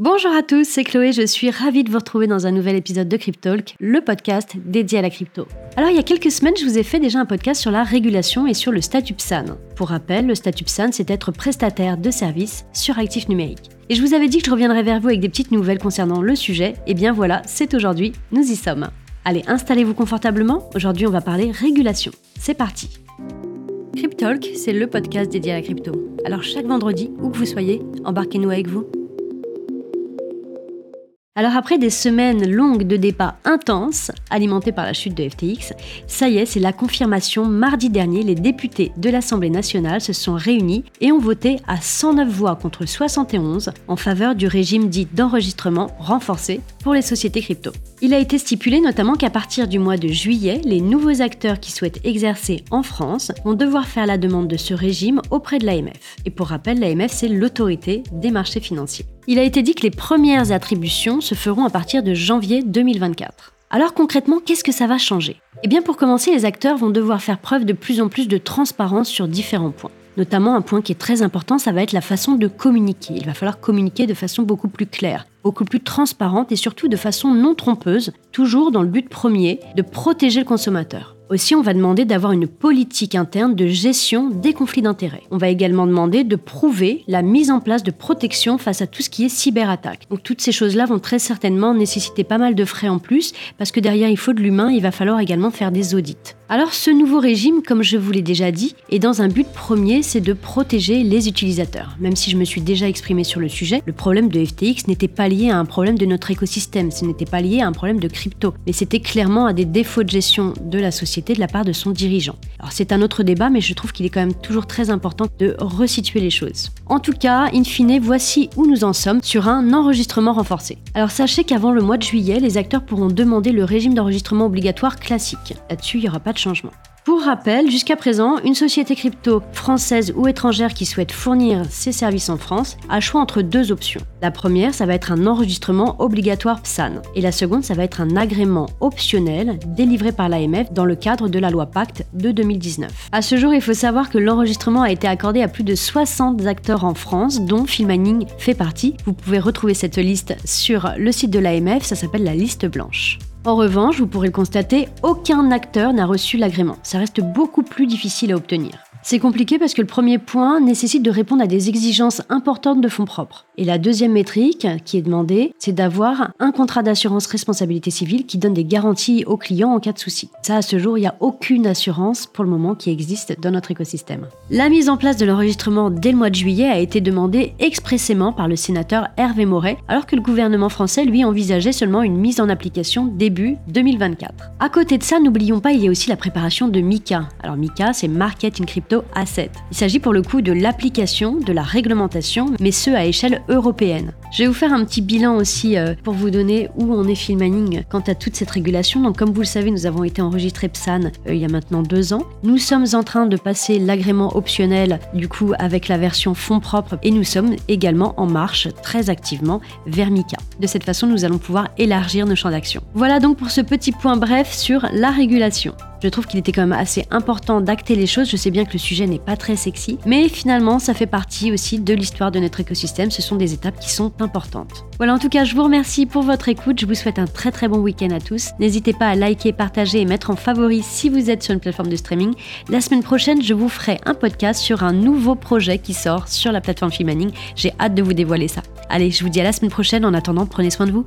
Bonjour à tous, c'est Chloé, je suis ravie de vous retrouver dans un nouvel épisode de Cryptalk, le podcast dédié à la crypto. Alors il y a quelques semaines, je vous ai fait déjà un podcast sur la régulation et sur le statut PSAN. Pour rappel, le statut PSAN, c'est être prestataire de services sur actifs numériques. Et je vous avais dit que je reviendrais vers vous avec des petites nouvelles concernant le sujet, et bien voilà, c'est aujourd'hui, nous y sommes. Allez, installez-vous confortablement, aujourd'hui on va parler régulation. C'est parti Cryptalk, c'est le podcast dédié à la crypto. Alors chaque vendredi, où que vous soyez, embarquez-nous avec vous alors après des semaines longues de débats intenses, alimentés par la chute de FTX, ça y est, c'est la confirmation. Mardi dernier, les députés de l'Assemblée nationale se sont réunis et ont voté à 109 voix contre 71 en faveur du régime dit d'enregistrement renforcé pour les sociétés crypto. Il a été stipulé notamment qu'à partir du mois de juillet, les nouveaux acteurs qui souhaitent exercer en France vont devoir faire la demande de ce régime auprès de l'AMF. Et pour rappel, l'AMF, c'est l'autorité des marchés financiers. Il a été dit que les premières attributions se feront à partir de janvier 2024. Alors concrètement, qu'est-ce que ça va changer? Eh bien pour commencer, les acteurs vont devoir faire preuve de plus en plus de transparence sur différents points. Notamment un point qui est très important, ça va être la façon de communiquer. Il va falloir communiquer de façon beaucoup plus claire, beaucoup plus transparente et surtout de façon non trompeuse, toujours dans le but premier de protéger le consommateur. Aussi, on va demander d'avoir une politique interne de gestion des conflits d'intérêts. On va également demander de prouver la mise en place de protection face à tout ce qui est cyberattaque. Donc toutes ces choses-là vont très certainement nécessiter pas mal de frais en plus parce que derrière il faut de l'humain, il va falloir également faire des audits. Alors ce nouveau régime, comme je vous l'ai déjà dit, est dans un but premier, c'est de protéger les utilisateurs. Même si je me suis déjà exprimé sur le sujet, le problème de FTX n'était pas lié à un problème de notre écosystème, ce n'était pas lié à un problème de crypto, mais c'était clairement à des défauts de gestion de la société de la part de son dirigeant. Alors c'est un autre débat, mais je trouve qu'il est quand même toujours très important de resituer les choses. En tout cas, in fine, voici où nous en sommes sur un enregistrement renforcé. Alors sachez qu'avant le mois de juillet, les acteurs pourront demander le régime d'enregistrement obligatoire classique. Là-dessus, il n'y aura pas changement. Pour rappel, jusqu'à présent, une société crypto française ou étrangère qui souhaite fournir ses services en France a choix entre deux options. La première, ça va être un enregistrement obligatoire PSAN. Et la seconde, ça va être un agrément optionnel délivré par l'AMF dans le cadre de la loi Pacte de 2019. À ce jour, il faut savoir que l'enregistrement a été accordé à plus de 60 acteurs en France, dont Filmaning fait partie. Vous pouvez retrouver cette liste sur le site de l'AMF, ça s'appelle la liste blanche. En revanche, vous pourrez le constater, aucun acteur n'a reçu l'agrément. Ça reste beaucoup plus difficile à obtenir. C'est compliqué parce que le premier point nécessite de répondre à des exigences importantes de fonds propres. Et la deuxième métrique qui est demandée, c'est d'avoir un contrat d'assurance responsabilité civile qui donne des garanties aux clients en cas de souci. Ça, à ce jour, il n'y a aucune assurance pour le moment qui existe dans notre écosystème. La mise en place de l'enregistrement dès le mois de juillet a été demandée expressément par le sénateur Hervé Moret, alors que le gouvernement français, lui, envisageait seulement une mise en application début 2024. À côté de ça, n'oublions pas, il y a aussi la préparation de MICA. Alors MICA, c'est Market in Crypto Asset. Il s'agit pour le coup de l'application de la réglementation, mais ce à échelle européenne. Je vais vous faire un petit bilan aussi euh, pour vous donner où on est Filmaning quant à toute cette régulation. Donc comme vous le savez, nous avons été enregistrés PSAN euh, il y a maintenant deux ans. Nous sommes en train de passer l'agrément optionnel du coup avec la version fonds propres et nous sommes également en marche très activement vers MICA. De cette façon, nous allons pouvoir élargir nos champs d'action. Voilà donc pour ce petit point bref sur la régulation. Je trouve qu'il était quand même assez important d'acter les choses. Je sais bien que le sujet n'est pas très sexy, mais finalement, ça fait partie aussi de l'histoire de notre écosystème. Ce sont des étapes qui sont importantes. Voilà, en tout cas, je vous remercie pour votre écoute. Je vous souhaite un très très bon week-end à tous. N'hésitez pas à liker, partager et mettre en favori si vous êtes sur une plateforme de streaming. La semaine prochaine, je vous ferai un podcast sur un nouveau projet qui sort sur la plateforme Filmaning. J'ai hâte de vous dévoiler ça. Allez, je vous dis à la semaine prochaine. En attendant, prenez soin de vous.